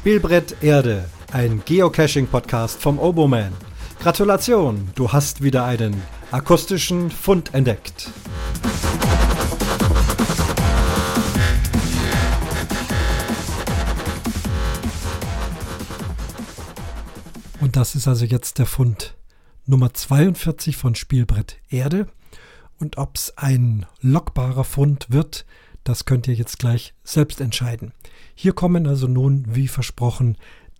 Spielbrett Erde, ein Geocaching-Podcast vom Oboman. Gratulation, du hast wieder einen akustischen Fund entdeckt. Und das ist also jetzt der Fund Nummer 42 von Spielbrett Erde. Und ob es ein lockbarer Fund wird, das könnt ihr jetzt gleich selbst entscheiden. Hier kommen also nun, wie versprochen,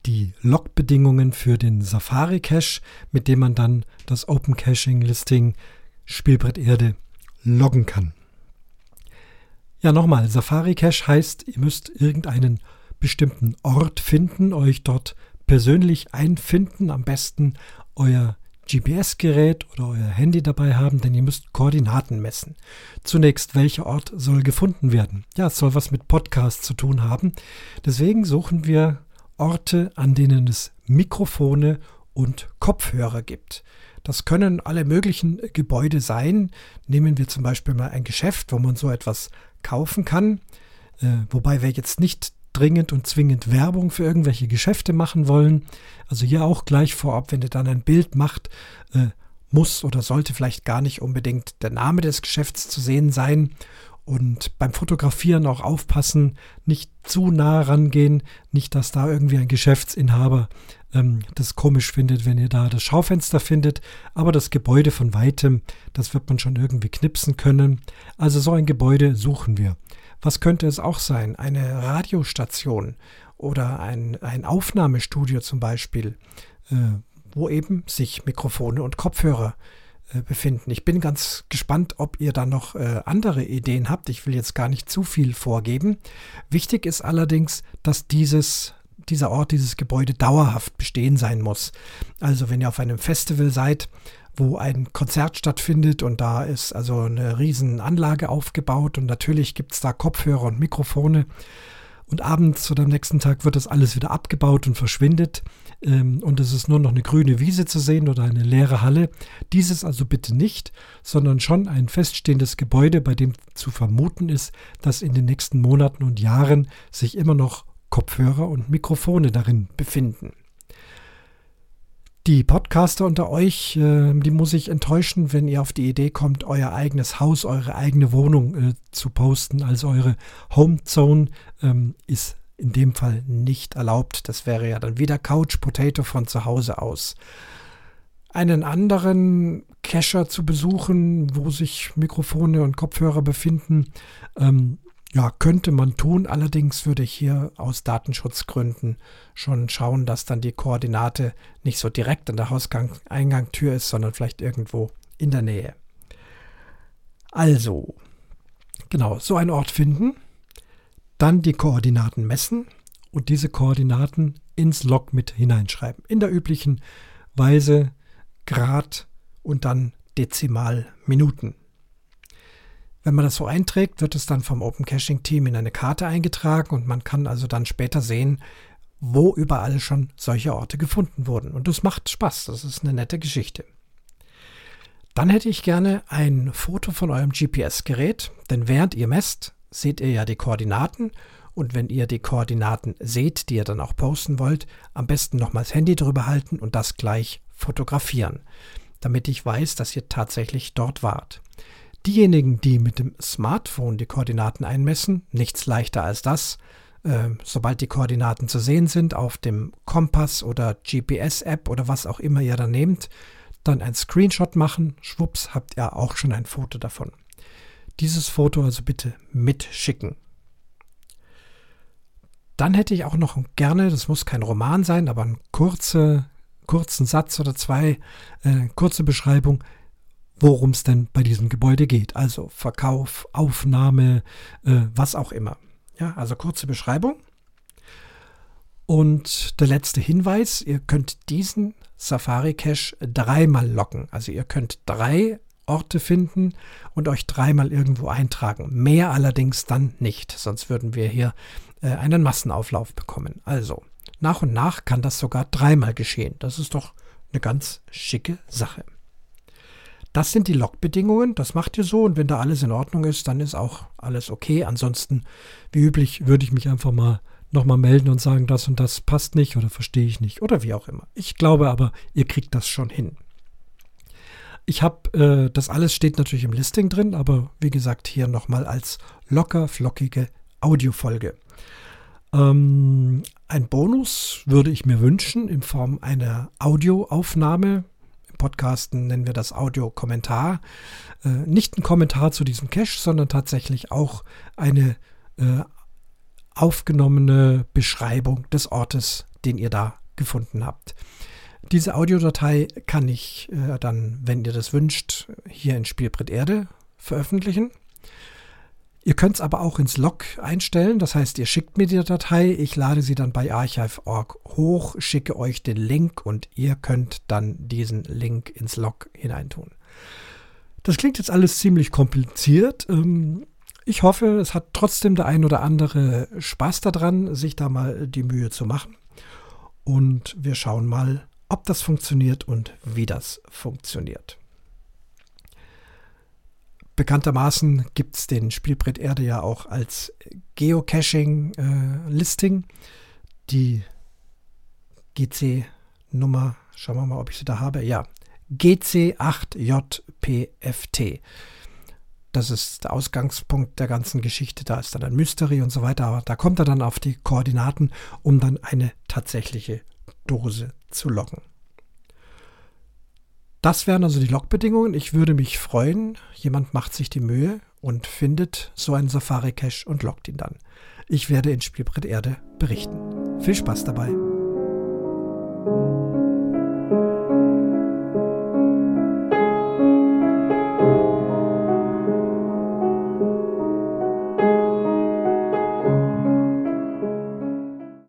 die Logbedingungen für den Safari Cache, mit dem man dann das Open Caching Listing Spielbrett Erde loggen kann. Ja, nochmal, Safari Cache heißt, ihr müsst irgendeinen bestimmten Ort finden, euch dort persönlich einfinden, am besten euer GPS-Gerät oder euer Handy dabei haben, denn ihr müsst Koordinaten messen. Zunächst, welcher Ort soll gefunden werden? Ja, es soll was mit Podcast zu tun haben. Deswegen suchen wir Orte, an denen es Mikrofone und Kopfhörer gibt. Das können alle möglichen Gebäude sein. Nehmen wir zum Beispiel mal ein Geschäft, wo man so etwas kaufen kann. Äh, wobei wir jetzt nicht dringend und zwingend Werbung für irgendwelche Geschäfte machen wollen. Also hier auch gleich vorab, wenn ihr dann ein Bild macht, äh, muss oder sollte vielleicht gar nicht unbedingt der Name des Geschäfts zu sehen sein. Und beim Fotografieren auch aufpassen, nicht zu nah rangehen, nicht, dass da irgendwie ein Geschäftsinhaber ähm, das komisch findet, wenn ihr da das Schaufenster findet. Aber das Gebäude von weitem, das wird man schon irgendwie knipsen können. Also so ein Gebäude suchen wir. Was könnte es auch sein? Eine Radiostation oder ein, ein Aufnahmestudio zum Beispiel, äh, wo eben sich Mikrofone und Kopfhörer äh, befinden. Ich bin ganz gespannt, ob ihr da noch äh, andere Ideen habt. Ich will jetzt gar nicht zu viel vorgeben. Wichtig ist allerdings, dass dieses dieser Ort, dieses Gebäude dauerhaft bestehen sein muss. Also wenn ihr auf einem Festival seid, wo ein Konzert stattfindet und da ist also eine riesen Anlage aufgebaut und natürlich gibt es da Kopfhörer und Mikrofone und abends oder am nächsten Tag wird das alles wieder abgebaut und verschwindet ähm, und es ist nur noch eine grüne Wiese zu sehen oder eine leere Halle. Dieses also bitte nicht, sondern schon ein feststehendes Gebäude, bei dem zu vermuten ist, dass in den nächsten Monaten und Jahren sich immer noch Kopfhörer und Mikrofone darin befinden. Die Podcaster unter euch, äh, die muss ich enttäuschen, wenn ihr auf die Idee kommt, euer eigenes Haus, eure eigene Wohnung äh, zu posten. Also eure Homezone ähm, ist in dem Fall nicht erlaubt. Das wäre ja dann wieder Couch Potato von zu Hause aus. Einen anderen Cacher zu besuchen, wo sich Mikrofone und Kopfhörer befinden, ähm, ja, könnte man tun. Allerdings würde ich hier aus Datenschutzgründen schon schauen, dass dann die Koordinate nicht so direkt an der Hauseingangtür ist, sondern vielleicht irgendwo in der Nähe. Also, genau, so einen Ort finden, dann die Koordinaten messen und diese Koordinaten ins Log mit hineinschreiben. In der üblichen Weise Grad und dann Dezimalminuten. Wenn man das so einträgt, wird es dann vom Open Caching Team in eine Karte eingetragen und man kann also dann später sehen, wo überall schon solche Orte gefunden wurden. Und das macht Spaß, das ist eine nette Geschichte. Dann hätte ich gerne ein Foto von eurem GPS-Gerät, denn während ihr messt, seht ihr ja die Koordinaten und wenn ihr die Koordinaten seht, die ihr dann auch posten wollt, am besten nochmals Handy drüber halten und das gleich fotografieren, damit ich weiß, dass ihr tatsächlich dort wart. Diejenigen, die mit dem Smartphone die Koordinaten einmessen, nichts leichter als das, äh, sobald die Koordinaten zu sehen sind auf dem Kompass oder GPS-App oder was auch immer ihr da nehmt, dann ein Screenshot machen, schwupps, habt ihr auch schon ein Foto davon. Dieses Foto also bitte mitschicken. Dann hätte ich auch noch gerne, das muss kein Roman sein, aber einen kurze, kurzen Satz oder zwei, äh, kurze Beschreibung, worum es denn bei diesem Gebäude geht. Also Verkauf, Aufnahme, äh, was auch immer. Ja, also kurze Beschreibung. Und der letzte Hinweis, ihr könnt diesen Safari Cache dreimal locken. Also ihr könnt drei Orte finden und euch dreimal irgendwo eintragen. Mehr allerdings dann nicht, sonst würden wir hier äh, einen Massenauflauf bekommen. Also nach und nach kann das sogar dreimal geschehen. Das ist doch eine ganz schicke Sache. Das sind die Logbedingungen, das macht ihr so und wenn da alles in Ordnung ist, dann ist auch alles okay. Ansonsten, wie üblich, würde ich mich einfach mal nochmal melden und sagen, das und das passt nicht oder verstehe ich nicht oder wie auch immer. Ich glaube aber, ihr kriegt das schon hin. Ich habe, äh, das alles steht natürlich im Listing drin, aber wie gesagt, hier nochmal als locker flockige Audiofolge. Ähm, ein Bonus würde ich mir wünschen in Form einer Audioaufnahme. Podcasten nennen wir das Audiokommentar. Äh, nicht ein Kommentar zu diesem Cache, sondern tatsächlich auch eine äh, aufgenommene Beschreibung des Ortes, den ihr da gefunden habt. Diese Audiodatei kann ich äh, dann, wenn ihr das wünscht, hier in Spielbrett Erde veröffentlichen. Ihr könnt es aber auch ins Log einstellen. Das heißt, ihr schickt mir die Datei, ich lade sie dann bei archive.org hoch, schicke euch den Link und ihr könnt dann diesen Link ins Log hineintun. Das klingt jetzt alles ziemlich kompliziert. Ähm, ich hoffe, es hat trotzdem der ein oder andere Spaß daran, sich da mal die Mühe zu machen. Und wir schauen mal, ob das funktioniert und wie das funktioniert. Bekanntermaßen gibt es den Spielbrett Erde ja auch als Geocaching-Listing. Äh, die GC-Nummer, schauen wir mal, ob ich sie da habe. Ja, GC8JPFT. Das ist der Ausgangspunkt der ganzen Geschichte. Da ist dann ein Mystery und so weiter. Aber da kommt er dann auf die Koordinaten, um dann eine tatsächliche Dose zu loggen. Das wären also die Logbedingungen. Ich würde mich freuen, jemand macht sich die Mühe und findet so einen Safari-Cache und loggt ihn dann. Ich werde in Spielbrett Erde berichten. Viel Spaß dabei.